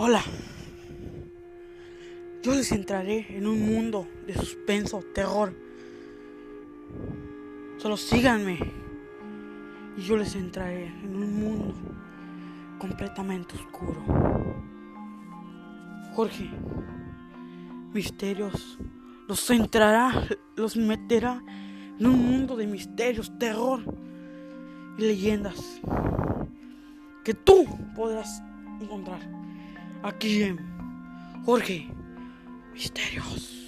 Hola. Yo les entraré en un mundo de suspenso, terror. Solo síganme. Y yo les entraré en un mundo completamente oscuro. Jorge, misterios, los entrará, los meterá en un mundo de misterios, terror y leyendas que tú podrás encontrar aquí en Jorge Misterios.